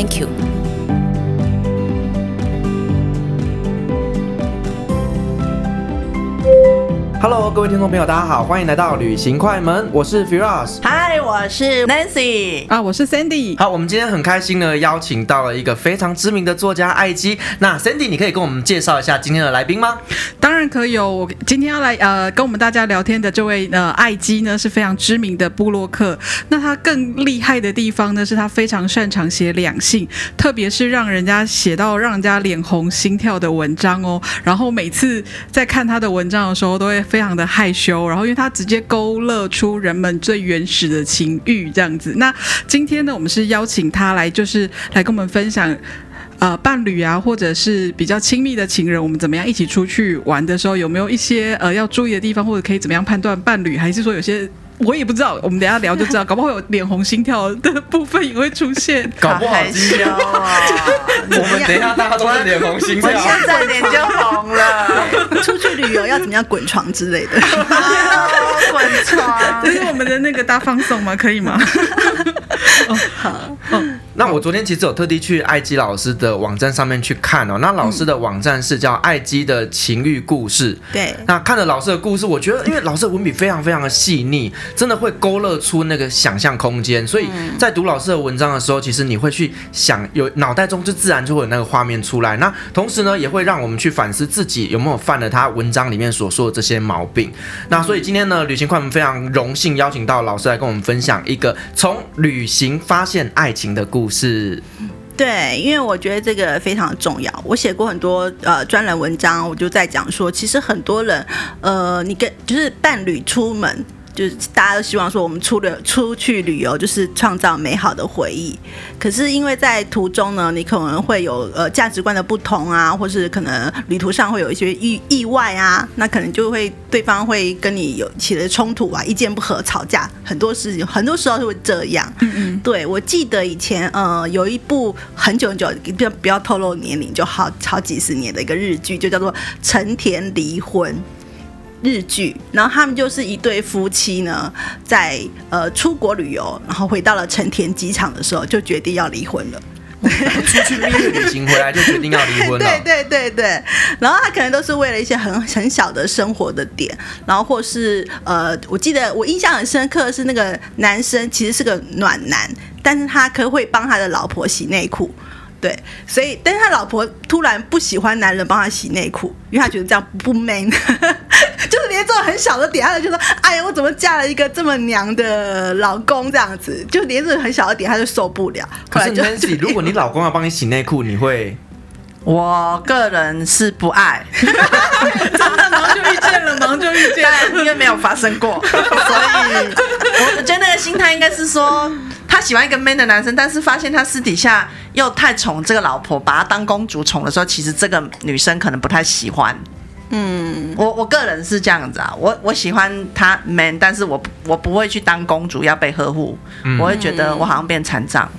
Thank you. Hello，各位听众朋友，大家好，欢迎来到旅行快门，我是 Firas。Hi，我是 Nancy。啊，我是 Sandy。好，我们今天很开心呢，邀请到了一个非常知名的作家艾基。那 Sandy，你可以跟我们介绍一下今天的来宾吗？当然可以哦。我今天要来呃跟我们大家聊天的这位呃艾姬呢是非常知名的布洛克。那他更厉害的地方呢是他非常擅长写两性，特别是让人家写到让人家脸红心跳的文章哦。然后每次在看他的文章的时候都会。非常的害羞，然后因为他直接勾勒出人们最原始的情欲这样子。那今天呢，我们是邀请他来，就是来跟我们分享，呃，伴侣啊，或者是比较亲密的情人，我们怎么样一起出去玩的时候，有没有一些呃要注意的地方，或者可以怎么样判断伴侣，还是说有些。我也不知道，我们等一下聊就知道，搞不好有脸红心跳的部分也会出现，搞不好今天我们等一下大家都是脸红心跳，我现在脸就红了。出去旅游要怎么样滚床之类的？滚床，这是我们的那个大放送吗？可以吗？哦，好，哦。那我昨天其实有特地去艾基老师的网站上面去看哦，那老师的网站是叫艾基的情欲故事。对，那看了老师的故事，我觉得因为老师的文笔非常非常的细腻，真的会勾勒出那个想象空间，所以在读老师的文章的时候，其实你会去想，有脑袋中就自然就会有那个画面出来。那同时呢，也会让我们去反思自己有没有犯了他文章里面所说的这些毛病。那所以今天呢，旅行快门非常荣幸邀请到老师来跟我们分享一个从旅行发现爱情的故事。是，对，因为我觉得这个非常重要。我写过很多呃专栏文章，我就在讲说，其实很多人，呃，你跟就是伴侣出门。就是大家都希望说，我们出了出去旅游，就是创造美好的回忆。可是因为在途中呢，你可能会有呃价值观的不同啊，或是可能旅途上会有一些意意外啊，那可能就会对方会跟你有起了冲突啊，意见不合，吵架，很多事情，很多时候是会这样。嗯嗯，对，我记得以前呃有一部很久很久，不要不要透露年龄，就好好几十年的一个日剧，就叫做《成田离婚》。日剧，然后他们就是一对夫妻呢，在呃出国旅游，然后回到了成田机场的时候，就决定要离婚了。出去蜜月旅行回来就决定要离婚了。对 对对对，然后他可能都是为了一些很很小的生活的点，然后或是呃，我记得我印象很深刻的是那个男生其实是个暖男，但是他可会帮他的老婆洗内裤。对，所以，但是他老婆突然不喜欢男人帮他洗内裤，因为他觉得这样不 man，就是连这种很小的点，他就说：“哎呀，我怎么嫁了一个这么娘的老公？”这样子，就连这种很小的点，他就受不了。可是 Nancy，如果你老公要帮你洗内裤，你会？我个人是不爱，真的忙就遇见了，忙就遇见了，因为没有发生过，所以我觉得那个心态应该是说，他喜欢一个 man 的男生，但是发现他私底下又太宠这个老婆，把她当公主宠的时候，其实这个女生可能不太喜欢。嗯，我我个人是这样子啊，我我喜欢他 man，但是我我不会去当公主要被呵护，嗯、我会觉得我好像变残障。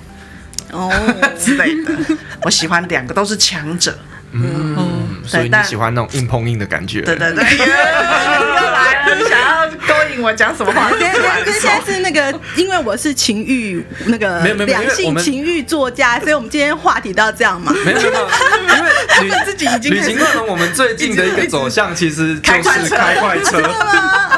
哦。之类的，我喜欢两个都是强者。嗯，所以你喜欢那种硬碰硬的感觉。对对对，又 来了，想要勾引我讲什么话？对对 对，现在是那个，因为我是情欲那个两性情欲作家，所以我们今天话题都要这样嘛？没有没有，因为旅自己已经旅行快门，我们最近的一个走向其实就是开快车。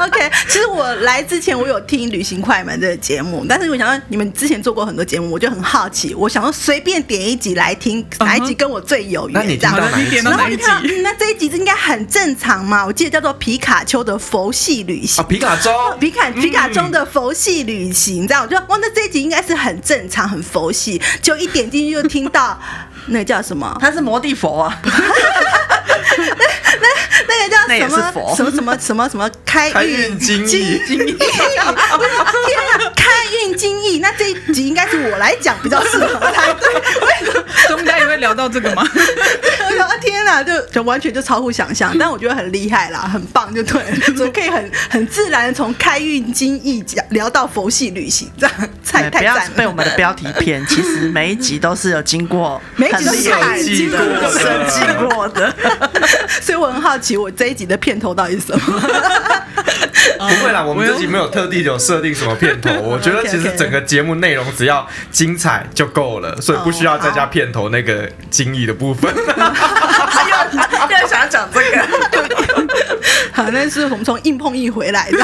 ？OK，其实我来之前我有听旅行快门这个节目，但是我想说你们之前做过很多节目，我就很好奇，我想要随便点一集来听，哪一集跟我最有缘？这样。你点到哪一集？那这一集应该很正常嘛？我记得叫做皮卡丘的佛系旅行。啊、皮卡丘，皮卡皮卡中的佛系旅行，这样我就哇，那这一集应该是很正常、很佛系。就一点进去就听到那个叫什么？他是摩地佛啊。那那那个叫什么？什么什么什么什么开运经济经济？天啊！开运精益，那这一集应该是我来讲比较适合才对。中间也会聊到这个吗？就就完全就超乎想象，但我觉得很厉害啦，很棒，就对，怎么可以很很自然的从开运经意讲聊到佛系旅行，这样太太。不要被我们的标题骗，其实每一集都是有经过 每一集都是有经过设计过的，所以我很好奇，我这一集的片头到底是什么？不会啦，我们自己没有特地有设定什么片头，我觉得其实整个节目内容只要精彩就够了，所以不需要再加片头那个精益的部分。又又想讲这个，好，那是我们从硬碰硬回来的。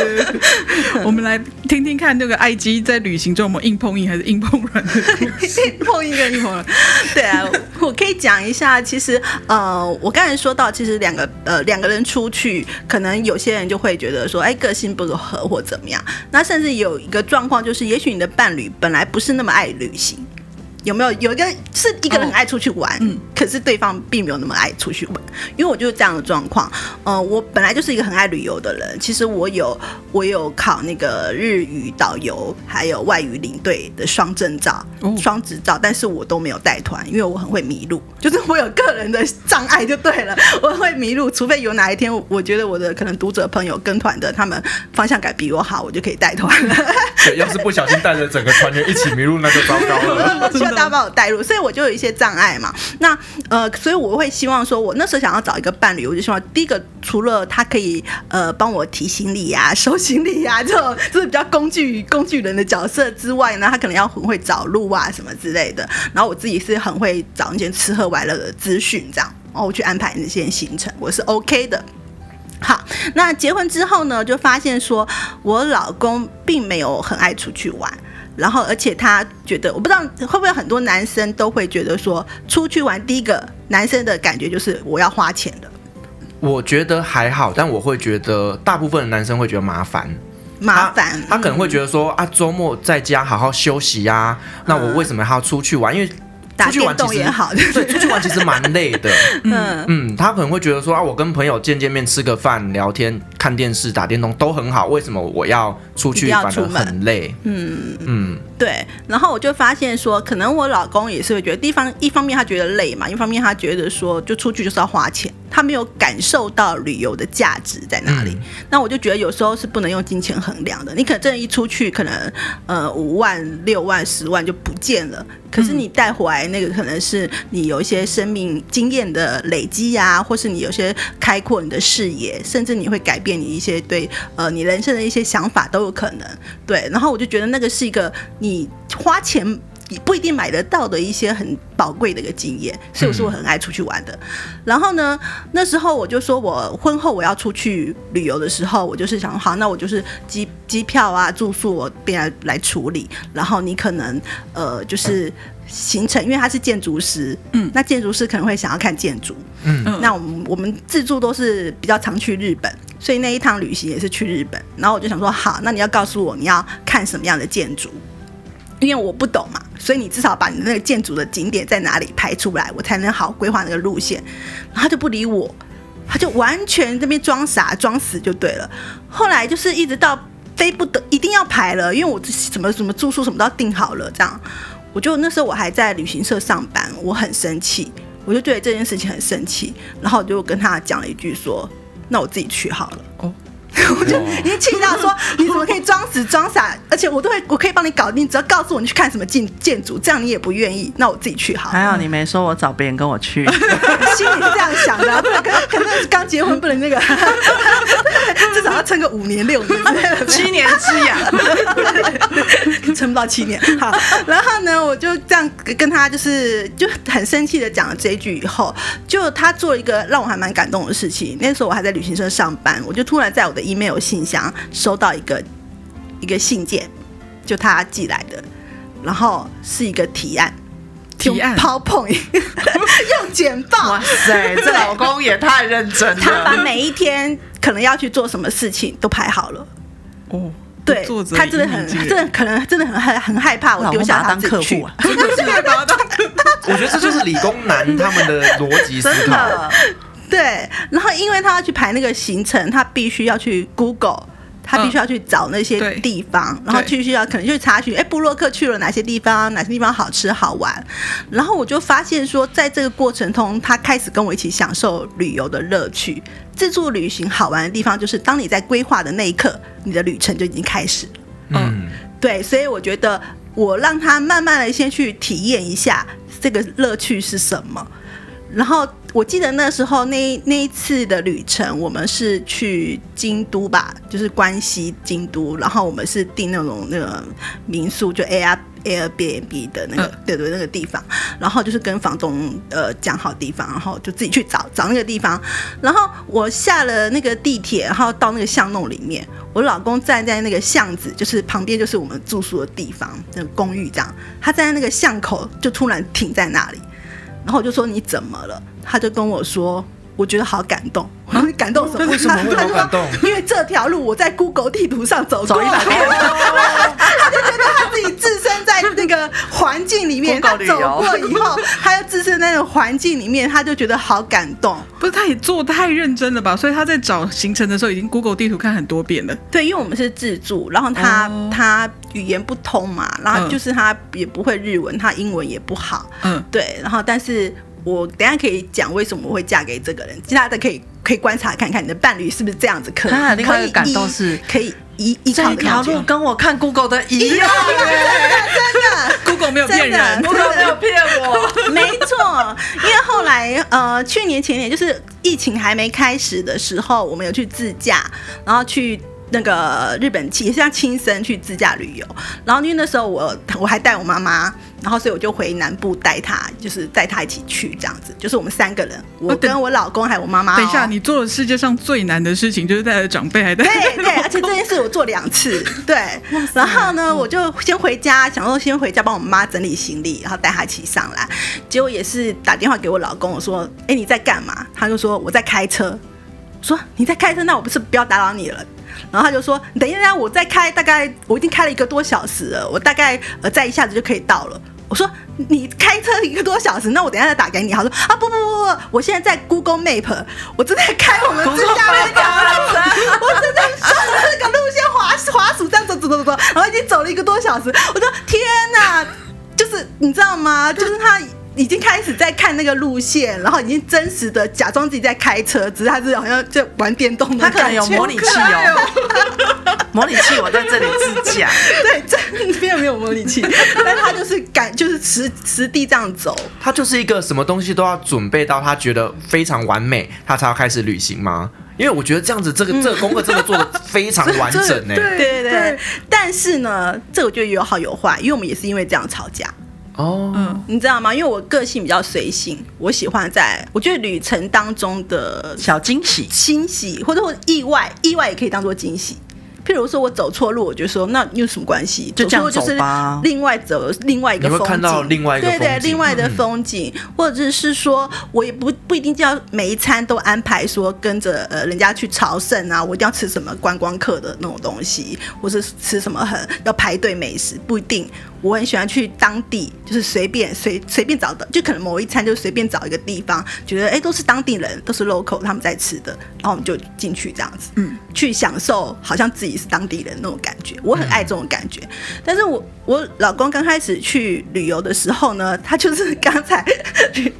我们来听听看，这个艾姬在旅行中我们硬碰硬还是硬碰软的故事？硬碰硬跟硬碰软。对啊，我可以讲一下。其实呃，我刚才说到，其实两个呃两个人出去，可能有些人就会觉得说，哎，个性不合或怎么样。那甚至有一个状况，就是也许你的伴侣本来不是那么爱旅行。有没有有一个是一个人很爱出去玩，哦、嗯，可是对方并没有那么爱出去玩，因为我就是这样的状况。呃，我本来就是一个很爱旅游的人，其实我有我有考那个日语导游还有外语领队的双证照、双执照，但是我都没有带团，因为我很会迷路，就是我有个人的障碍就对了，我会迷路，除非有哪一天我觉得我的可能读者朋友跟团的他们方向感比我好，我就可以带团了。对，要是不小心带着整个团员一起迷路，那就糟糕了。大家把我带入，所以我就有一些障碍嘛。那呃，所以我会希望说，我那时候想要找一个伴侣，我就希望第一个，除了他可以呃帮我提行李呀、啊、收行李呀、啊、这种就是比较工具工具人的角色之外呢，他可能要很会找路啊什么之类的。然后我自己是很会找那些吃喝玩乐的资讯，这样，然后我去安排那些行程，我是 OK 的。好，那结婚之后呢，就发现说我老公并没有很爱出去玩。然后，而且他觉得，我不知道会不会很多男生都会觉得说，出去玩第一个男生的感觉就是我要花钱的。我觉得还好，但我会觉得大部分的男生会觉得麻烦。麻烦，他，可能会觉得说、嗯、啊，周末在家好好休息呀、啊，那我为什么还要出去玩？因为出去玩其实也好，对，出去玩其实蛮累的。嗯。嗯，他可能会觉得说啊，我跟朋友见见面、吃个饭、聊天、看电视、打电动都很好，为什么我要出去反而很累？嗯。嗯，对。然后我就发现说，可能我老公也是会觉得，地方一方面他觉得累嘛，一方面他觉得说，就出去就是要花钱，他没有感受到旅游的价值在哪里。嗯、那我就觉得有时候是不能用金钱衡量的。你可能真的一出去，可能呃五万、六万、十万就不见了。可是你带回来那个可能是你有一些生命经验的累积呀、啊，或是你有些开阔你的视野，甚至你会改变你一些对呃你人生的一些想法都有可能。对，然后我就觉得那个是一个你花钱不一定买得到的一些很宝贵的一个经验，所以我是我很爱出去玩的。嗯、然后呢，那时候我就说我婚后我要出去旅游的时候，我就是想好，那我就是机机票啊、住宿我便来来处理。然后你可能呃就是行程，因为他是建筑师，嗯，那建筑师可能会想要看建筑，嗯，那我们我们自助都是比较常去日本，所以那一趟旅行也是去日本。然后我就想说，好，那你要告诉我你要看什么样的建筑。因为我不懂嘛，所以你至少把你那个建筑的景点在哪里排出来，我才能好规划那个路线。然后他就不理我，他就完全这边装傻装死就对了。后来就是一直到非不得一定要排了，因为我什么什么住宿什么都要订好了，这样我就那时候我还在旅行社上班，我很生气，我就对这件事情很生气，然后我就跟他讲了一句说：“那我自己去好了。”哦。我就已经气到说，你怎么可以装死装傻？而且我都会，我可以帮你搞定，只要告诉我你去看什么建建筑，这样你也不愿意，那我自己去好。还好你没说我找别人跟我去，心里是这样想的，啊，不然可能可能是刚结婚不能那个，至少要撑个五年六年，七年之痒，撑不到七年。好，然后呢，我就这样跟他就是就很生气的讲了这一句以后，就他做了一个让我还蛮感动的事情。那时候我还在旅行社上班，我就突然在我的。Email 信箱收到一个一个信件，就他寄来的，然后是一个提案，提案 PowerPoint 用简报，哇塞，这老公也太认真了。他把每一天可能要去做什么事情都排好了。哦，对，他真的很，真的可能真的很很很害怕我丢下他当客户啊。我觉得这就是理工男他们的逻辑思考。对，然后因为他要去排那个行程，他必须要去 Google 他必须要去找那些地方，然后继续要可能去查询，哎，布洛克去了哪些地方，哪些地方好吃好玩。然后我就发现说，在这个过程中，他开始跟我一起享受旅游的乐趣。自助旅行好玩的地方，就是当你在规划的那一刻，你的旅程就已经开始。嗯，对，所以我觉得我让他慢慢的先去体验一下这个乐趣是什么，然后。我记得那时候那那一次的旅程，我们是去京都吧，就是关西京都，然后我们是订那种那个民宿，就 Air Airbnb 的那个、嗯、对对那个地方，然后就是跟房东呃讲好地方，然后就自己去找找那个地方，然后我下了那个地铁，然后到那个巷弄里面，我老公站在那个巷子，就是旁边就是我们住宿的地方，那个公寓这样，他站在那个巷口就突然停在那里，然后我就说你怎么了？他就跟我说：“我觉得好感动。啊”你感动什么？为什么会感动？因为这条路我在 Google 地图上走过一百遍，他就觉得他自己置身在那个环境里面。他走过以后，他又置身在那个环境里面，他就觉得好感动。不是，他也做太认真了吧？所以他在找行程的时候，已经 Google 地图看很多遍了。对，因为我们是自助，然后他、哦、他语言不通嘛，然后就是他也不会日文，他英文也不好。嗯，对，然后但是。我等下可以讲为什么我会嫁给这个人，其他的可以可以观察看看你的伴侣是不是这样子可以。他另外一个感动是可以依依靠的。这条路跟我看 Google 的一样，真的，Google 没有骗人，Google 没有骗我，没错。因为后来呃，去年前年就是疫情还没开始的时候，我们有去自驾，然后去。那个日本也是像亲身去自驾旅游，然后因为那时候我我还带我妈妈，然后所以我就回南部带她，就是带她一起去这样子，就是我们三个人，我跟我老公还有我妈妈、哦。等一下，你做了世界上最难的事情，就是带着长辈还带。对 对，而且这件事我做两次，对。然后呢，我就先回家，想说先回家帮我妈整理行李，然后带她一起上来。结果也是打电话给我老公，我说：“哎，你在干嘛？”他就说：“我在开车。”说：“你在开车，那我不是不要打扰你了。”然后他就说：“等一下，我再开，大概我已经开了一个多小时了，我大概呃再一下子就可以到了。”我说：“你开车一个多小时，那我等一下再打给你。”他说：“啊不不不不，我现在在 Google Map，我正在开我们自驾那个，我正在顺着那个路线滑滑鼠这样走走走走，然后已经走了一个多小时。我说：天哪，就是你知道吗？就是他。”已经开始在看那个路线，然后已经真实的假装自己在开车，只是他是好像在玩电动的。他可能有模拟器哦，模拟器我在这里自驾。对，这边没有模拟器，但他就是敢，就是实实地这样走。他就是一个什么东西都要准备到他觉得非常完美，他才要开始旅行吗？因为我觉得这样子，这个这个功课真的做的非常完整 呢。对对对。但是呢，这个我觉得有好有坏，因为我们也是因为这样吵架。哦，嗯，你知道吗？因为我个性比较随性，我喜欢在我觉得旅程当中的小惊喜、惊喜，或者或意外，意外也可以当做惊喜。譬如说我走错路，我就说那有什么关系？就这样走吧。另外走另外一个风景，你会看到另外一个风景，对对，另外的风景，嗯、或者是说我也不不一定就要每一餐都安排说跟着呃人家去朝圣啊，我一定要吃什么观光客的那种东西，或是吃什么很要排队美食，不一定。我很喜欢去当地，就是随便随随便找的，就可能某一餐就随便找一个地方，觉得哎都是当地人，都是 local 他们在吃的，然后我们就进去这样子，嗯，去享受好像自己是当地人那种感觉，我很爱这种感觉。嗯、但是我我老公刚开始去旅游的时候呢，他就是刚才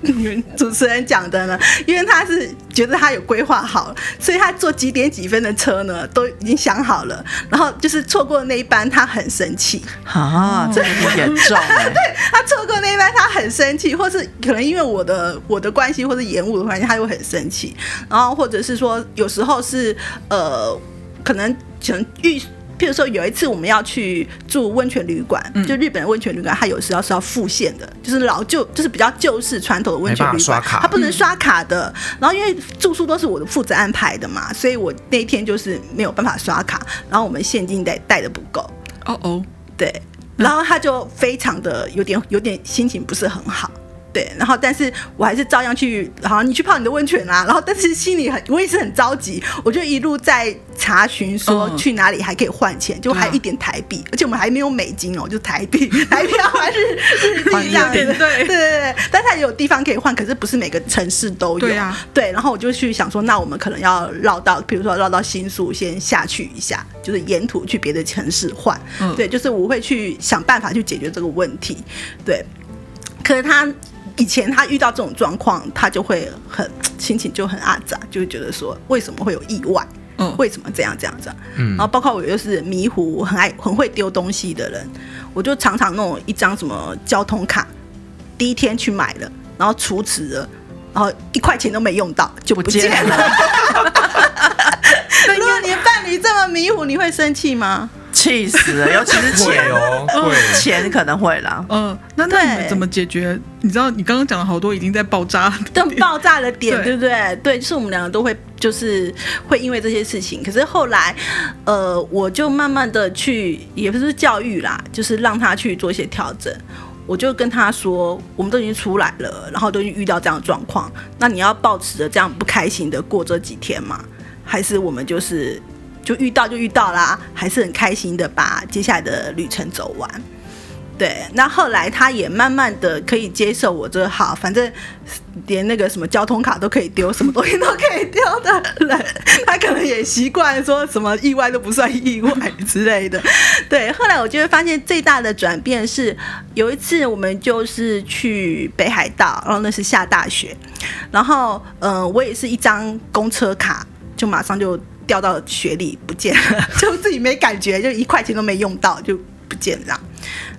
你们主持人讲的呢，因为他是觉得他有规划好了，所以他坐几点几分的车呢，都已经想好了，然后就是错过那一班，他很生气啊，这。严重，对，他错过那一班，他很生气，或是可能因为我的我的关系，或是延误的关系，他又很生气。然后或者是说，有时候是呃，可能可能遇，譬如说有一次我们要去住温泉旅馆，嗯、就日本的温泉旅馆，它有时候是要付现的，就是老旧，就是比较旧式传统的温泉旅馆，它不能刷卡的。嗯、然后因为住宿都是我的负责安排的嘛，所以我那一天就是没有办法刷卡，然后我们现金带带的不够。哦哦，对。然后他就非常的有点有点心情不是很好，对，然后但是我还是照样去，好，你去泡你的温泉啊，然后但是心里很，我也是很着急，我就一路在查询说去哪里还可以换钱，就还一点台币，而且我们还没有美金哦，就台币，台币还是日币这样子，对对对对，但它也有地方可以换，可是不是每个城市都有，对啊，对，然后我就去想说，那我们可能要绕到，比如说绕到新宿先下去一下，就是沿途去别的城市换，对，就是我会去想办法去解决这个问题，对，可是他。以前他遇到这种状况，他就会很 心情就很阿杂，就会觉得说为什么会有意外？嗯，为什么这样这样这样？嗯，然后包括我又是迷糊、很爱、很会丢东西的人，我就常常弄一张什么交通卡，第一天去买了，然后储值了，然后一块钱都没用到就不见了。如果你的伴侣这么迷糊，你会生气吗？气死了，尤其是钱哦，钱可能会啦。嗯，那那你们怎么解决？你知道，你刚刚讲了好多已经在爆炸，都爆炸的点，对不对？对，就是我们两个都会，就是会因为这些事情。可是后来，呃，我就慢慢的去，也不是教育啦，就是让他去做一些调整。我就跟他说，我们都已经出来了，然后都已经遇到这样的状况，那你要保持着这样不开心的过这几天吗？还是我们就是？就遇到就遇到啦，还是很开心的把接下来的旅程走完。对，那后来他也慢慢的可以接受我这个好，反正连那个什么交通卡都可以丢，什么东西都可以丢的人，他可能也习惯说什么意外都不算意外之类的。对，后来我就会发现最大的转变是，有一次我们就是去北海道，然后那是下大雪，然后嗯、我也是一张公车卡，就马上就。掉到雪里不见了，就自己没感觉，就一块钱都没用到就不见了。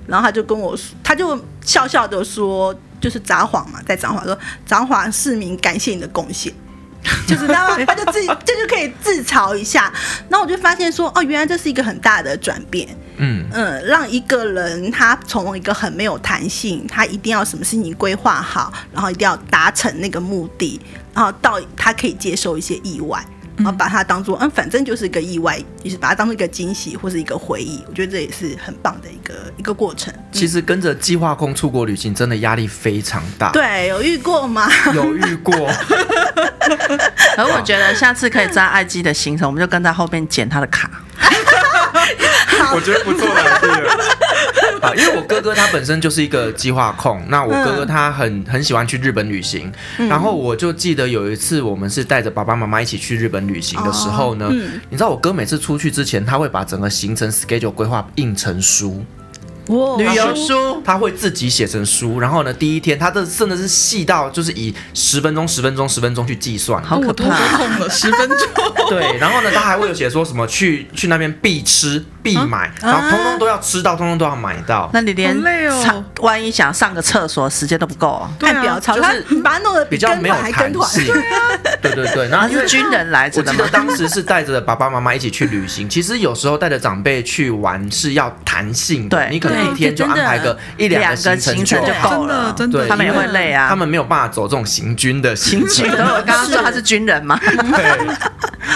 然后他就跟我说，他就笑笑的说，就是札幌嘛，在札幌说札幌市民感谢你的贡献，就是他他就自己这就可以自嘲一下。然后我就发现说，哦，原来这是一个很大的转变。嗯嗯，让一个人他从一个很没有弹性，他一定要什么事情规划好，然后一定要达成那个目的，然后到他可以接受一些意外。然后把它当做嗯，反正就是一个意外，就是把它当做一个惊喜或是一个回忆。我觉得这也是很棒的一个一个过程。其实跟着计划控出国旅行，真的压力非常大。对，有遇过吗？有遇过。而我觉得下次可以在爱机的行程，我们就跟在后面剪他的卡。我觉得不错的。啊，因为我哥哥他本身就是一个计划控，那我哥哥他很很喜欢去日本旅行，然后我就记得有一次我们是带着爸爸妈妈一起去日本旅行的时候呢，你知道我哥每次出去之前，他会把整个行程 schedule 规划印成书。旅游书，他会自己写成书，然后呢，第一天他的真的是细到就是以十分钟、十分钟、十分钟去计算，好可怕，痛了十分钟。对，然后呢，他还会有写说什么去去那边必吃必买，然后通通都要吃到，通通都要买到。那你连万一想上个厕所时间都不够啊？看表超，就是把它弄得比较没有弹性。对对对，然后因为军人来着，我记得当时是带着爸爸妈妈一起去旅行。其实有时候带着长辈去玩是要弹性的，你可能。一天就安排个一两个行程就够了，真的，他们也会累啊。他们没有办法走这种行军的行程。我刚刚说他是军人嘛，对，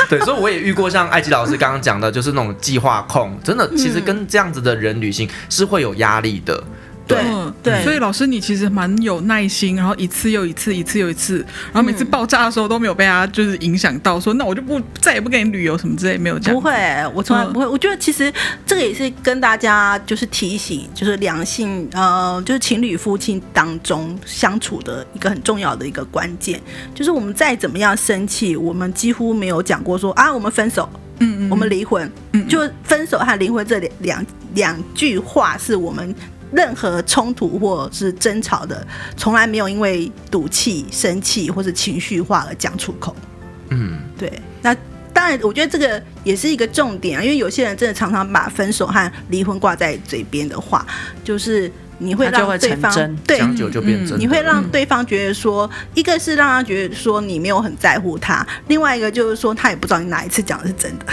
对，所以我也遇过像艾吉老师刚刚讲的，就是那种计划控，真的，其实跟这样子的人旅行是会有压力的。对对，所以老师你其实蛮有耐心，然后一次又一次，一次又一次，然后每次爆炸的时候都没有被他就是影响到，说那我就不再也不跟你旅游什么之类，没有这样。不会，我从来不会。我觉得其实这个也是跟大家就是提醒，就是两性呃，就是情侣夫妻当中相处的一个很重要的一个关键，就是我们再怎么样生气，我们几乎没有讲过说啊，我们分手，嗯嗯，我们离婚，嗯，就分手和离婚这两两两句话是我们。任何冲突或是争吵的，从来没有因为赌气、生气或是情绪化而讲出口。嗯，对。那当然，我觉得这个也是一个重点啊，因为有些人真的常常把分手和离婚挂在嘴边的话，就是。你会让对方对，讲久就变真。你会让对方觉得说，一个是让他觉得说你没有很在乎他，另外一个就是说他也不知道你哪一次讲的是真的。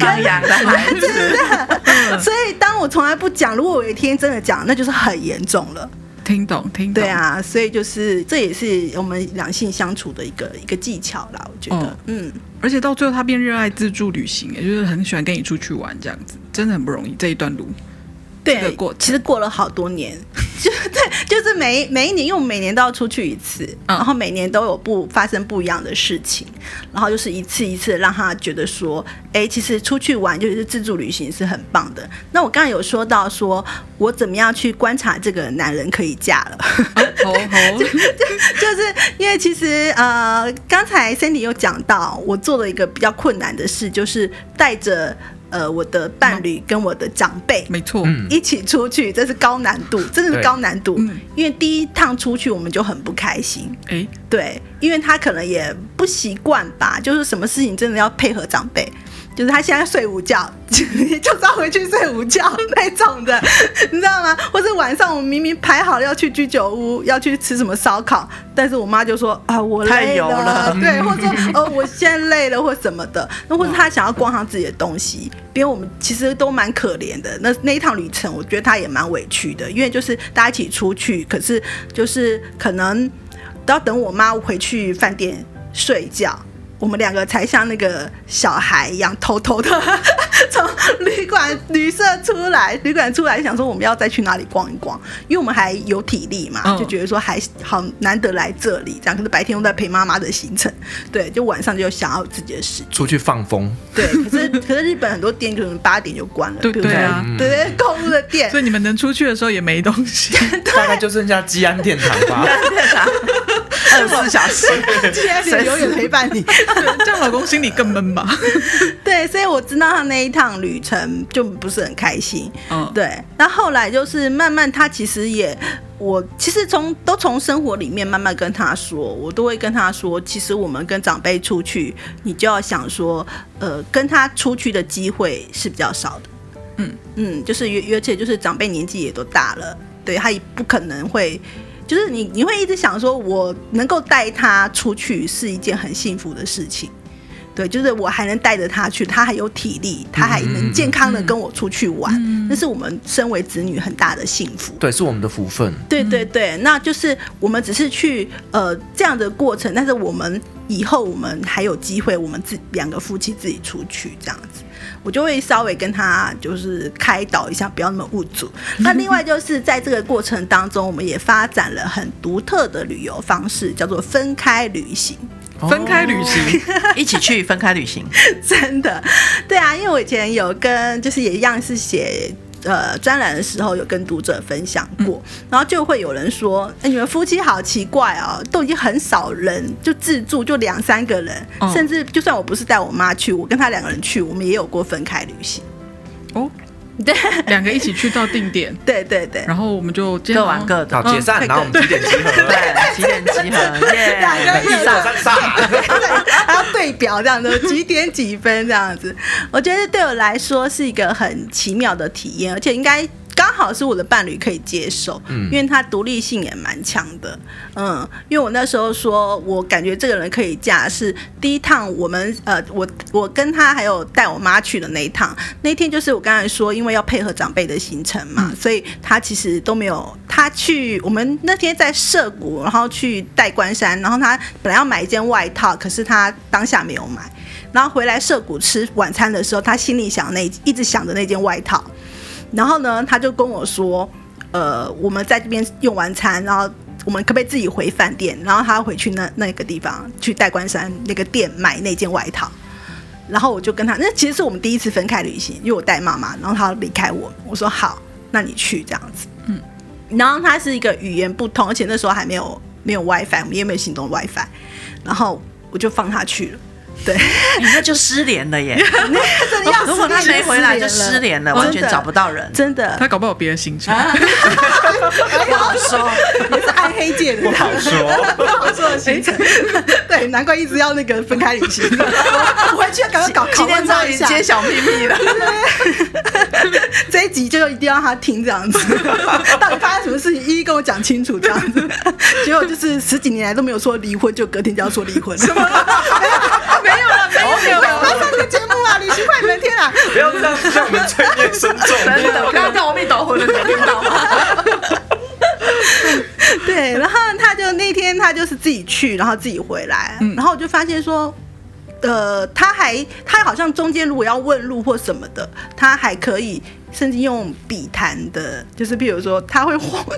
刚养的孩子，所以当我从来不讲，如果我有一天真的讲，那就是很严重了。听懂，听懂。对啊，所以就是这也是我们两性相处的一个一个技巧啦。我觉得，嗯，而且到最后他变热爱自助旅行，也就是很喜欢跟你出去玩这样子，真的很不容易这一段路。这个对，过程其实过了好多年，就对，就是每每一年，因为我们每年都要出去一次，嗯然后每年都有不发生不一样的事情，然后就是一次一次让他觉得说，哎，其实出去玩就是自助旅行是很棒的。那我刚才有说到说，我怎么样去观察这个男人可以嫁了，好好，就是因为其实呃，刚才 Cindy 有讲到，我做了一个比较困难的事，就是带着呃我的伴侣跟我的长辈。没错，嗯一起出去，这是高难度，真的是高难度。嗯因为第一趟出去我们就很不开心，哎，对，因为他可能也不习惯吧，就是什么事情真的要配合长辈。就是他现在睡午觉，就是要回去睡午觉 那种的，你知道吗？或是晚上我们明明排好了要去居酒屋，要去吃什么烧烤，但是我妈就说啊我太累油了对，或者说哦我现在累了或什么的，那或者他想要逛他自己的东西，因为我们其实都蛮可怜的。那那一趟旅程，我觉得他也蛮委屈的，因为就是大家一起出去，可是就是可能都要等我妈回去饭店睡觉。我们两个才像那个小孩一样，偷偷的 从旅馆旅社出来，旅馆出来想说我们要再去哪里逛一逛，因为我们还有体力嘛，嗯。就觉得说还好难得来这里，这样。可是白天都在陪妈妈的行程，对，就晚上就想要自己的时间，出去放风，对。可是 可是日本很多店可能八点就关了，对对啊对？对，购物的店。所，以你们能出去的时候也没东西，大概就剩下吉安殿堂吧。二十四小时，现在是 永远陪伴你。这样老公心里更闷吧？对，所以我知道他那一趟旅程就不是很开心。嗯，对，那后来就是慢慢，他其实也，我其实从都从生活里面慢慢跟他说，我都会跟他说，其实我们跟长辈出去，你就要想说，呃，跟他出去的机会是比较少的。嗯嗯，就是而而且就是长辈年纪也都大了，对他也不可能会。就是你，你会一直想说，我能够带他出去是一件很幸福的事情。对，就是我还能带着他去，他还有体力，他还能健康的跟我出去玩，那是我们身为子女很大的幸福。对，是我们的福分。对对对，那就是我们只是去呃这样的过程，但是我们以后我们还有机会，我们自两个夫妻自己出去这样子，我就会稍微跟他就是开导一下，不要那么误主。那另外就是在这个过程当中，我们也发展了很独特的旅游方式，叫做分开旅行。分开旅行，一起去，分开旅行。真的，对啊，因为我以前有跟，就是也一样是写呃专栏的时候，有跟读者分享过，然后就会有人说，哎，你们夫妻好奇怪哦，都已经很少人就自助，就两三个人，嗯。甚至就算我不是带我妈去，我跟她两个人去，我们也有过分开旅行。哦，对两个一起去到定点，对对对，然后我们就各玩各的好，解散，嗯然后我们 几点集合？对，几点集合？耶！两个一上三上。还要对表这样子，几点几分这样子，我觉得对我来说是一个很奇妙的体验，而且应该刚好是我的伴侣可以接受，嗯。因为他独立性也蛮强的，嗯，因为我那时候说我感觉这个人可以嫁是第一趟我们呃我我跟他还有带我妈去的那一趟，那天就是我刚才说因为要配合长辈的行程嘛，所以他其实都没有他去我们那天在涉谷，然后去代官山，然后他本来要买一件外套，可是他当下没有买，然后回来涉谷吃晚餐的时候，他心里想那一直想着那件外套。然后呢，他就跟我说，呃，我们在这边用完餐，然后我们可不可以自己回饭店？然后他要回去那那个地方去代官山那个店买那件外套。然后我就跟他，那其实是我们第一次分开旅行，因为我带妈妈，然后他要离开我，我说好，那你去这样子。嗯。然后他是一个语言不通，而且那时候还没有没有 WiFi，我们也没有行动 WiFi，然后我就放他去了。对，那就失联了耶！真的要如果他没回来就失联了，完全找不到人。真的他搞不好有别的行程。不好说，也是暗黑界的，不好说不好说的行程。对，难怪一直要那个分开旅行。我回去要赶快搞今天终于一下，揭晓秘密了。这一集就一定要他听这样子。到底发生什么事情，一一跟我讲清楚这样子。结果就是十几年来都没有说离婚，就隔天就要说离婚。什么？没有了，没有我要上这个节目啊！旅行快门天啊！不要这样，像我们罪孽深重。真的，我刚刚叫阿弥陀佛了，你有听到吗？对，然后他就那天他就是自己去，然后自己回来，然后我就发现说，呃，他还他好像中间如果要问路或什么的，他还可以甚至用笔谈的，就是比如说他会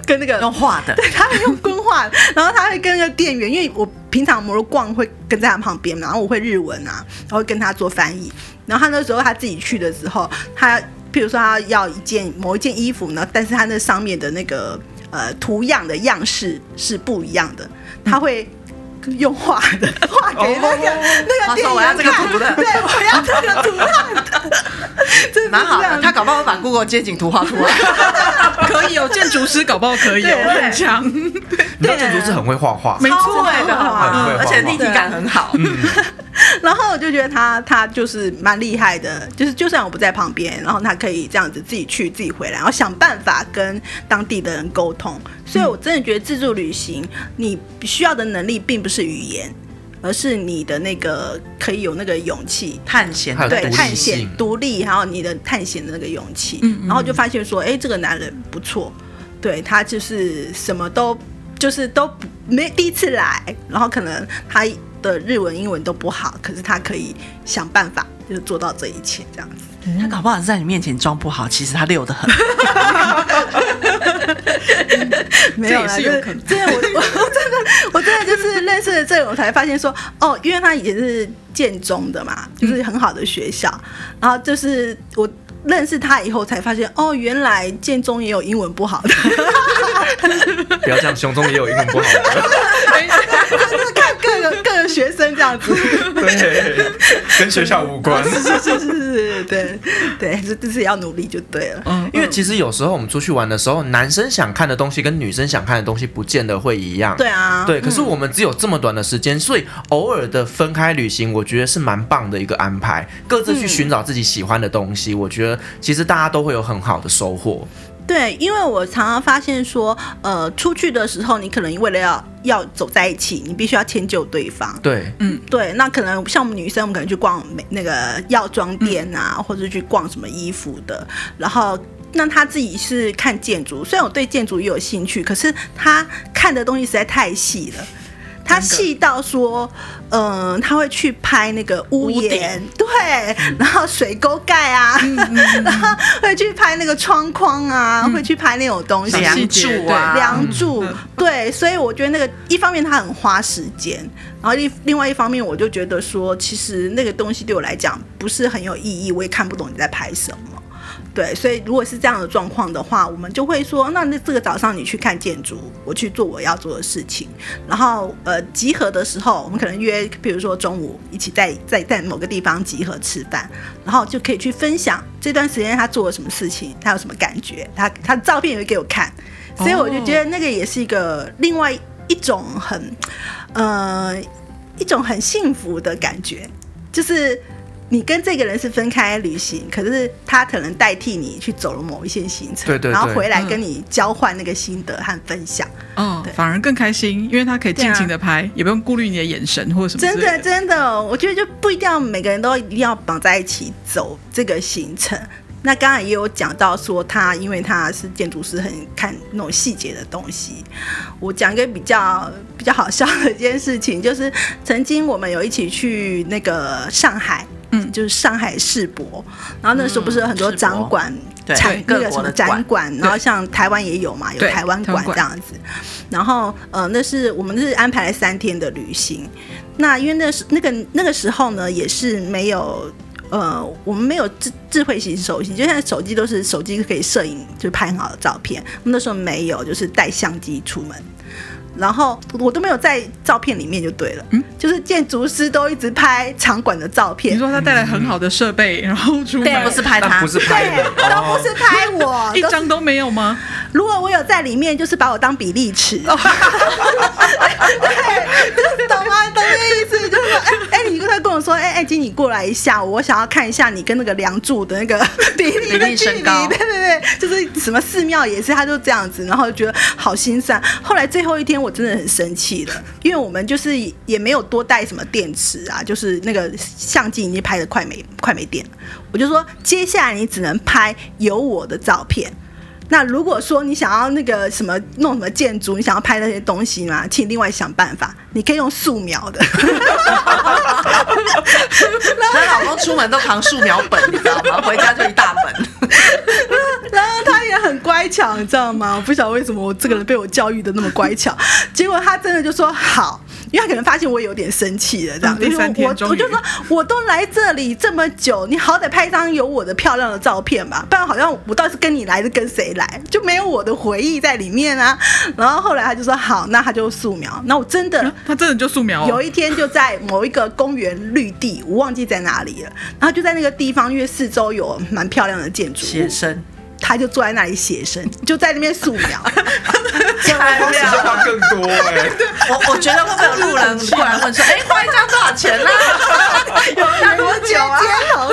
跟那个用画的，对，他会用棍画，然后他会跟那个店员，因为我平常摩罗逛会跟在他旁边，然后我会日文啊，然后会跟他做翻译。然后他那时候他自己去的时候，他譬如说他要一件某一件衣服呢，但是他那上面的那个呃图样的样式是不一样的，他会。用画的 画给那个、oh, 那个店员看，他说我要这个图的，对，我要这个图案的，蛮好的。他搞不好会把 Google 街景图画出来，可以有建筑师搞不好可以我很强。你知道建筑师很会画画，没错的，而且立体感很好。嗯然后我就觉得他他就是蛮厉害的，就是就算我不在旁边，然后他可以这样子自己去自己回来，然后想办法跟当地的人沟通。所以我真的觉得自助旅行，你需要的能力并不是语言，而是你的那个可以有那个勇气探险，对，探险独立，还有你的探险的那个勇气。然后就发现说，哎，这个男人不错，对，他就是什么都就是都没第一次来，然后可能他。的日文、英文都不好，可是他可以想办法，就是做到这一切这样子。嗯、他搞不好是在你面前装不好，其实他溜得很。没有啦，就是真的，我我真的我真的就是认识了这个，我才发现说，哦，因为他也是建中的嘛，就是很好的学校，然后就是我。认识他以后才发现，哦，原来建中也有英文不好的。不要这样，雄中也有英文不好的。各个学生这样子。对，跟学校无关。是是是是是，对对，是要努力就对了。嗯，因为其实有时候我们出去玩的时候，男生想看的东西跟女生想看的东西不见得会一样。对啊。对，可是我们只有这么短的时间，所以偶尔的分开旅行，我觉得是蛮棒的一个安排。各自去寻找自己喜欢的东西，我觉得。其实大家都会有很好的收获。对，因为我常常发现说，呃，出去的时候，你可能为了要要走在一起，你必须要迁就对方。对，嗯，对。那可能像我们女生，我们可能去逛美那个药妆店啊，嗯、或者去逛什么衣服的。然后，那他自己是看建筑，虽然我对建筑也有兴趣，可是他看的东西实在太细了。他细到说，嗯、呃，他会去拍那个屋檐，对，然后水沟盖啊，嗯、然后会去拍那个窗框啊，嗯、会去拍那种东西，梁柱啊，梁柱，对，所以我觉得那个一方面他很花时间，然后另另外一方面我就觉得说，其实那个东西对我来讲不是很有意义，我也看不懂你在拍什么。对，所以如果是这样的状况的话，我们就会说，那那这个早上你去看建筑，我去做我要做的事情，然后呃集合的时候，我们可能约，比如说中午一起在在在某个地方集合吃饭，然后就可以去分享这段时间他做了什么事情，他有什么感觉，他他的照片也会给我看，所以我就觉得那个也是一个另外一种很呃一种很幸福的感觉，就是。你跟这个人是分开旅行，可是他可能代替你去走了某一些行程，对对对，然后回来跟你交换那个心得和分享，嗯，对，反而更开心，因为他可以尽情的拍，啊、也不用顾虑你的眼神或者什么。真的真的，我觉得就不一定要每个人都一定要绑在一起走这个行程。那刚才也有讲到说，他因为他是建筑师，很看那种细节的东西。我讲一个比较比较好笑的一件事情，就是曾经我们有一起去那个上海。嗯，就是上海世博，然后那时候不是有很多展馆，产、嗯、那个什么展馆，然后像台湾也有嘛，有台湾馆这样子。然后呃，那是我们是安排了三天的旅行。那因为那是那个那个时候呢，也是没有呃，我们没有智智慧型手机，就现在手机都是手机可以摄影，就拍很好的照片。那时候没有，就是带相机出门。然后我都没有在照片里面就对了，嗯，就是建筑师都一直拍场馆的照片。你说他带来很好的设备，然后出门不是拍他，不是拍的，对，都不是拍我，一张都没有吗？如果我有在里面，就是把我当比例尺。对，懂吗？懂这意思？就是说，哎哎，你刚才跟我说，哎哎，请你过来一下，我想要看一下你跟那个梁柱的那个 比例的距离。对对对，就是什么寺庙也是，他就这样子，然后就觉得好心酸。后来最后一天。我真的很生气了，因为我们就是也没有多带什么电池啊，就是那个相机已经拍的快没快没电了。我就说，接下来你只能拍有我的照片。那如果说你想要那个什么弄什么建筑，你想要拍那些东西嘛，请另外想办法，你可以用素描的。她老公出门都扛素描本，你知道吗？回家就一大本。然后他也很乖巧，你知道吗？我不晓得为什么我这个人被我教育的那么乖巧，结果他真的就说好。因为他可能发现我有点生气了，这样。第三天，我我就说，我都来这里这么久，你好歹拍一张有我的漂亮的照片吧，不然好像我到底是跟你来是，跟谁来，就没有我的回忆在里面啊。然后后来他就说好，那他就素描。那我真的，嗯、他真的就素描、哦。有一天就在某一个公园绿地，我忘记在哪里了。然后就在那个地方，因为四周有蛮漂亮的建筑，写生。他就坐在那里写生，就在那边素描。这样子就花更多哎、欸！我我觉得会不会有路人过来问说：“ 哎、欸，画一张多少钱呢、啊？有要多久啊？”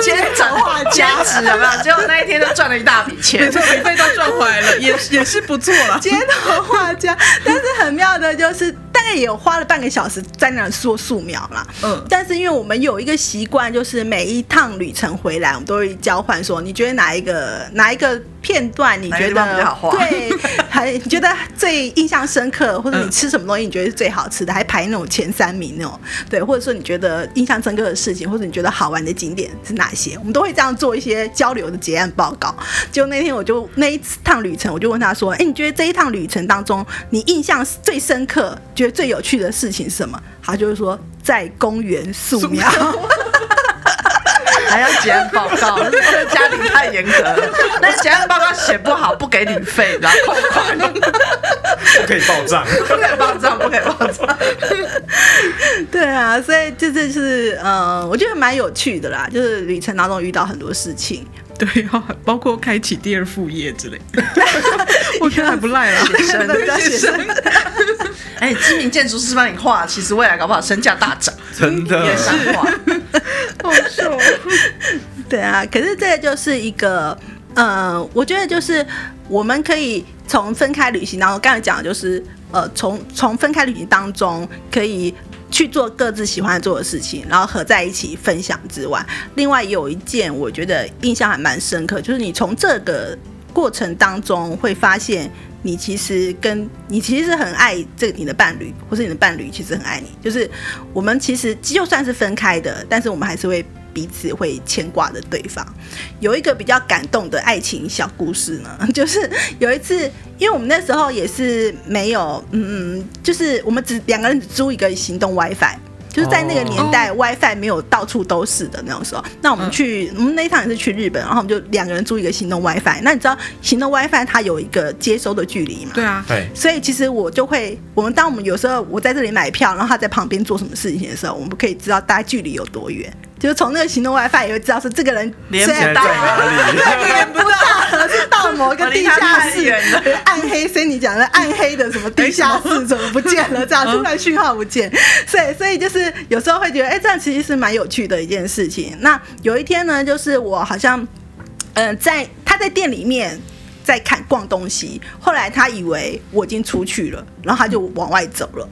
兼职画家，兼职有没有？结果那一天就赚了一大笔钱，没错，免费都赚回来了，也也是不错了。街头画家，但是很妙的就是，大概也有花了半个小时在那说素描啦。嗯，但是因为我们有一个习惯，就是每一趟旅程回来，我们都会交换说，你觉得哪一个哪一个？片段你觉得对，还你觉得最印象深刻，或者你吃什么东西你觉得是最好吃的，还排那种前三名那种，对，或者说你觉得印象深刻的事情，或者你觉得好玩的景点是哪些？我们都会这样做一些交流的结案报告。就那天我就那一趟旅程，我就问他说：“哎，你觉得这一趟旅程当中，你印象最深刻、觉得最有趣的事情是什么？”他就是说在公园素描。还要结案报告，这个家庭太严格了。那结案报告写不好，不给你费，然后扣款，不可以报账，不可以报账，不可以报账。对啊，所以这这是呃，我觉得蛮有趣的啦，就是旅程当中遇到很多事情。对啊，包括开启第二副业之类的，我觉得还不赖啊。学生，学生。哎，知名建筑师帮你画，其实未来搞不好身价大涨，真的也是画。好笑，对啊，可是这个就是一个，呃，我觉得就是我们可以从分开旅行当中，刚才讲的就是，呃，从从分开旅行当中可以去做各自喜欢做的事情，然后合在一起分享之外，另外有一件我觉得印象还蛮深刻，就是你从这个过程当中会发现。你其实跟你其实是很爱这个你的伴侣，或是你的伴侣其实很爱你。就是我们其实就算是分开的，但是我们还是会彼此会牵挂着对方。有一个比较感动的爱情小故事呢，就是有一次，因为我们那时候也是没有，嗯，就是我们只两个人只租一个行动 WiFi。就是在那个年代，WiFi 没有到处都是的那种时候。那我们去，我们那一趟也是去日本，然后我们就两个人租一个行动 WiFi。那你知道行动 WiFi 它有一个接收的距离吗？对啊，对。所以其实我就会，我们当我们有时候我在这里买票，然后他在旁边做什么事情的时候，我们可以知道大概距离有多远。就是从那个行动 WiFi 也会知道是这个人连不到，连不到，是到某个地下室暗黑。所以你讲的暗黑的什么地下室怎么不见了？这样突然讯号不见，所以所以就是有时候会觉得，哎，这样其实是蛮有趣的一件事情。那有一天呢，就是我好像，嗯、呃，在他在店里面在看逛东西，后来他以为我已经出去了，然后他就往外走了。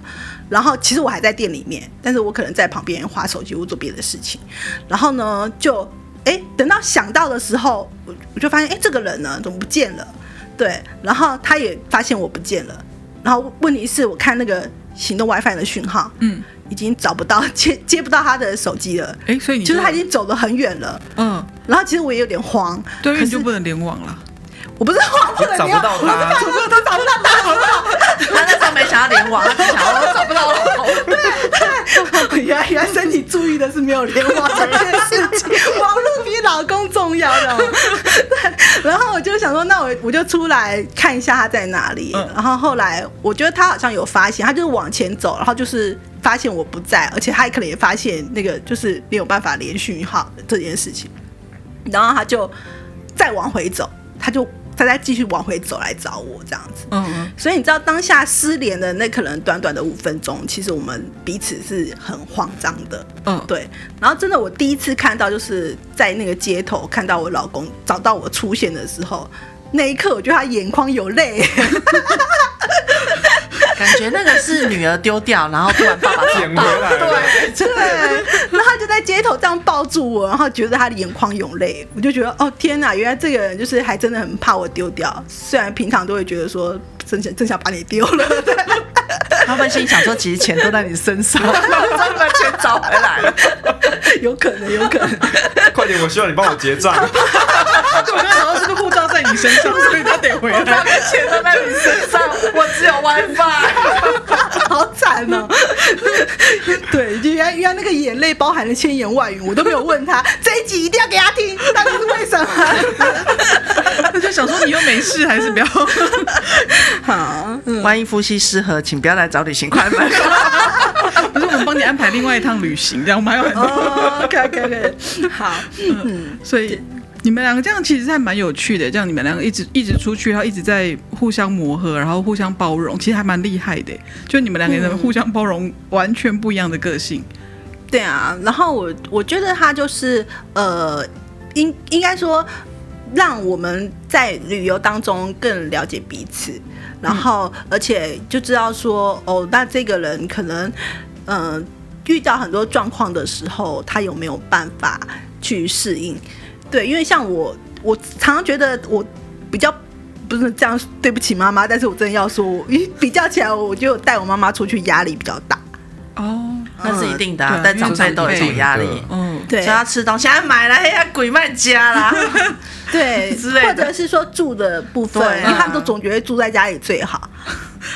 然后其实我还在店里面，但是我可能在旁边划手机或做别的事情。然后呢，就哎，等到想到的时候，我我就发现，哎，这个人呢怎么不见了？对，然后他也发现我不见了。然后问题是我看那个行动 WiFi 的讯号，嗯，已经找不到接接不到他的手机了。哎，所以你就是他已经走得很远了。嗯，然后其实我也有点慌，对，可是就不能联网了。我不是慌，不能找不到他，找不到他，找不到他，好不好？他那时候没想要联网，他想我找不到老公。对对，原来原来身体注意的是没有联网这件事情，网络比老公重要的。对，然后我就想说，那我我就出来看一下他在哪里。然后后来我觉得他好像有发现，他就是往前走，然后就是发现我不在，而且他也可能也发现那个就是没有办法连续号这件事情，然后他就再往回走，他就。他再继续往回走来找我这样子，嗯嗯，所以你知道当下失联的那可能短短的五分钟，其实我们彼此是很慌张的，嗯，对。然后真的，我第一次看到就是在那个街头看到我老公找到我出现的时候，那一刻我觉得他眼眶有泪。感觉那个是女儿丢掉，然后突然爸爸捡回来。对对，然后他就在街头这样抱住我，然后觉得他的眼眶有泪，我就觉得哦天哪，原来这个人就是还真的很怕我丢掉，虽然平常都会觉得说真想真想把你丢了。对他们心想说，其实钱都在你身上，把钱找回来了，有可能，有可能。快点，我希望你帮我结账。对，我觉得好像是个护照在你身上，所以他得回来。钱都在你身上，我只有 WiFi，好惨哦。对，就原来原来那个眼泪包含了千言万语，我都没有问他这一集一定要给他听，到底是为什么？他就想说你又没事，还是不要。好，嗯，万一夫妻失和，请不要来找旅行快门。不是我们帮你安排另外一趟旅行，这样我们还有很多。哦，OK OK OK，好，嗯，所以你们两个这样其实还蛮有趣的，这样你们两个一直一直出去，然后一直在互相磨合，然后互相包容，其实还蛮厉害的。就你们两个人互相包容，完全不一样的个性。对啊，然后我我觉得他就是呃，应应该说，让我们在旅游当中更了解彼此，然后而且就知道说哦，那这个人可能嗯、遇到很多状况的时候，他有没有办法去适应？对，因为像我，我常常觉得我比较不是这样，对不起妈妈，但是我真的要说，比较起来，我就带我妈妈出去压力比较大。哦，那是一定的、啊，嗯、但长辈都有这种压力。嗯，对，想要吃东西，还买了，哎呀，鬼卖家啦，对，之类或者是说住的部分，他们都总觉得住在家里最好。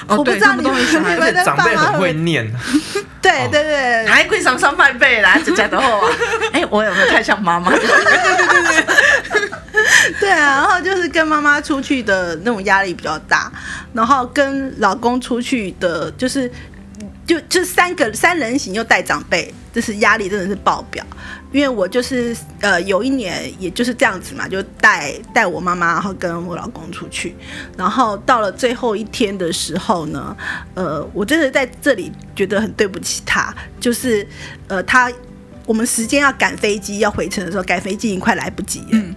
哦、我不知道你们对你们的长辈很会会念，对对对，还贵上上半辈啦，这家的话，哎，我有没有太像妈妈？对对对对。对啊，然后就是跟妈妈出去的那种压力比较大，然后跟老公出去的，就是就就三个三人行又带长辈，就是压力真的是爆表。因为我就是呃有一年也就是这样子嘛，就带带我妈妈，然后跟我老公出去，然后到了最后一天的时候呢，呃，我真的在这里觉得很对不起他，就是呃他我们时间要赶飞机要回程的时候，赶飞机已经快来不及了。嗯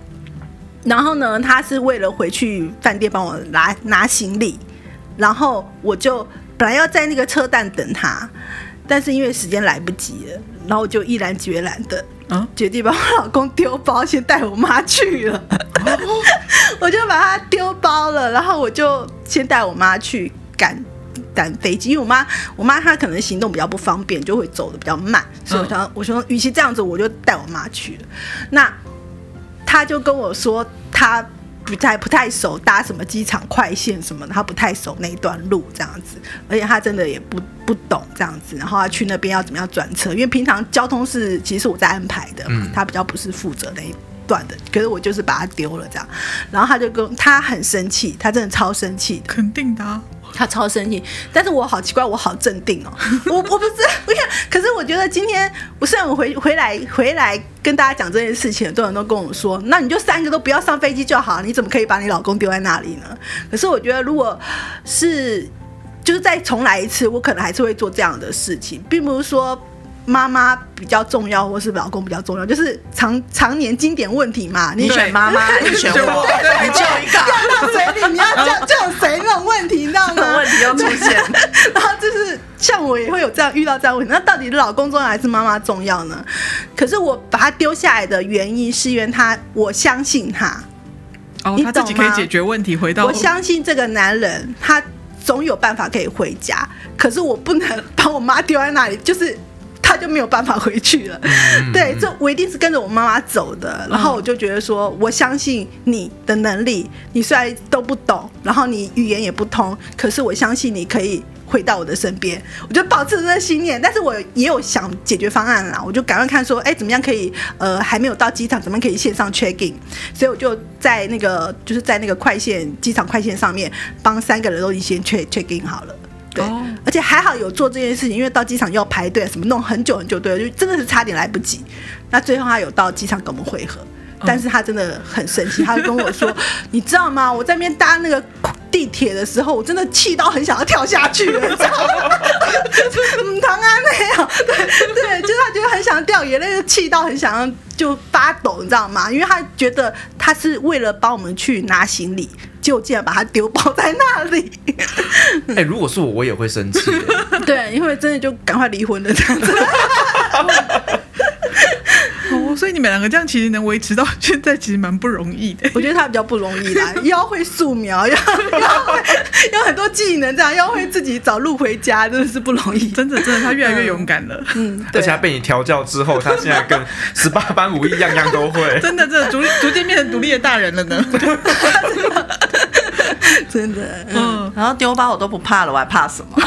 然后呢，他是为了回去饭店帮我拿拿行李，然后我就本来要在那个车站等他，但是因为时间来不及了，然后我就毅然决然的啊决定把我老公丢包，先带我妈去了。我就把他丢包了，然后我就先带我妈去赶赶飞机，因为我妈我妈她可能行动比较不方便，就会走的比较慢，所以我想我说，与其这样子，我就带我妈去了。那他就跟我说，他不太不太熟搭什么机场快线什么的，他不太熟那一段路这样子，而且他真的也不不懂这样子，然后他去那边要怎么样转车，因为平常交通是其实我在安排的嘛，他比较不是负责那一段的，可是我就是把他丢了这样，然后他就跟他很生气，他真的超生气的，肯定的、啊。他超生气，但是我好奇怪，我好镇定哦，我我不是，我看，可是我觉得今天，我虽然我回回来回来跟大家讲这件事情，很多人都跟我说，那你就三个都不要上飞机就好，你怎么可以把你老公丢在那里呢？可是我觉得，如果是就是再重来一次，我可能还是会做这样的事情，并不是说。妈妈比较重要，或是老公比较重要，就是常常年经典问题嘛。你选妈妈，你选我，你就一个掉到嘴里，你要救救 谁那种问题，你知道吗？问题又出现，然后就是像我也会有这样遇到这样问题，那到底老公重要还是妈妈重要呢？可是我把他丢下来的原因是因为他，我相信他，哦，他自己可以解决问题，回到我相信这个男人，他总有办法可以回家。可是我不能把我妈丢在那里，就是。他就没有办法回去了，嗯、对，这我一定是跟着我妈妈走的。然后我就觉得说，我相信你的能力，你虽然都不懂，然后你语言也不通，可是我相信你可以回到我的身边。我就保持这个信念，但是我也有想解决方案啦。我就赶快看说，哎，怎么样可以？呃，还没有到机场，怎么样可以线上 check in？所以我就在那个就是在那个快线机场快线上面帮三个人都已经先 check check in 好了。对，而且还好有做这件事情，因为到机场要排队，什么弄很久很久，队，就真的是差点来不及。那最后他有到机场跟我们会合，但是他真的很生气，他就跟我说：“你知道吗？我在那边搭那个地铁的时候，我真的气到很想要跳下去了，你知道吗？嗯，唐安没有，对对，就是他觉得很想掉眼泪，就气到很想要就发抖，你知道吗？因为他觉得他是为了帮我们去拿行李。”就竟然把它丢包在那里。哎、欸，如果是我，我也会生气。对，因为真的就赶快离婚了这样子。哦，所以你们两个这样其实能维持到现在，其实蛮不容易的。我觉得他比较不容易啦，要会素描，要要会要很多技能，这样要会自己找路回家，真的是不容易。真的，真的，他越来越勇敢了。嗯，而且他被你调教之后，他现在跟 十八般武艺样样都会。真的，真的逐逐渐变成独立的大人了呢。真的，嗯，然后丢包我都不怕了，我还怕什么？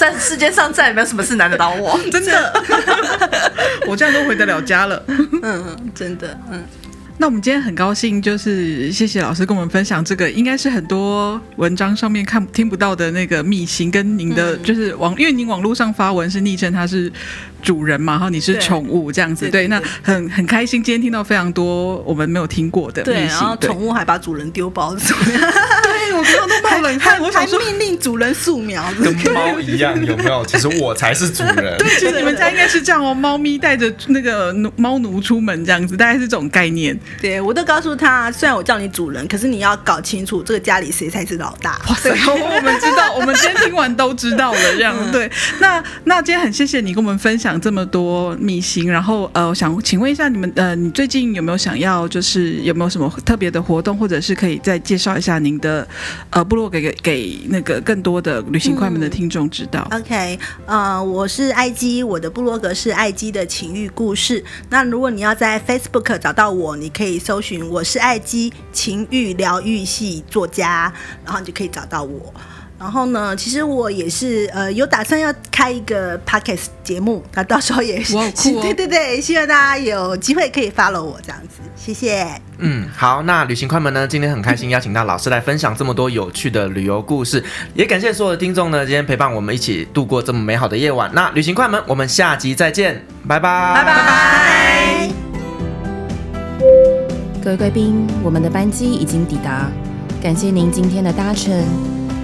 在世界上再也没有什么事难得倒我，真的。我这样都回得了家了。嗯，真的，嗯。那我们今天很高兴，就是谢谢老师跟我们分享这个，应该是很多文章上面看听不到的那个秘辛，跟您的就是网，因为您网络上发文是昵称他是主人嘛，然后你是宠物这样子，对，那很很开心，今天听到非常多我们没有听过的，对，然后宠物还把主人丢包怎么样？对，我刚刚都冒冷汗，我想说命令主人素描，跟猫一样，有没有？其实我才是主人。对，其实你们家应该是这样哦，猫咪带着那个猫奴出门这样子，大概是这种概念。对，我都告诉他，虽然我叫你主人，可是你要搞清楚这个家里谁才是老大。哇塞，我们知道，我们今天听完都知道了。这样对，那那今天很谢谢你跟我们分享这么多秘辛。然后呃，我想请问一下你们呃，你最近有没有想要就是有没有什么特别的活动，或者是可以再介绍一下您的呃部落给给给那个更多的旅行快门的听众知道。OK，呃，我是艾姬，我的部落格是艾姬的情欲故事。那如果你要在 Facebook 找到我，你可以搜寻我是艾姬情欲疗愈系作家，然后你就可以找到我。然后呢，其实我也是呃有打算要开一个 podcast 节目，那到时候也是，哦、对对对，希望大家有机会可以 follow 我这样子，谢谢。嗯，好，那旅行快门呢，今天很开心邀请到老师来分享这么多有趣的旅游故事，也感谢所有的听众呢，今天陪伴我们一起度过这么美好的夜晚。那旅行快门，我们下集再见，拜拜，拜拜。各位贵宾，我们的班机已经抵达，感谢您今天的搭乘。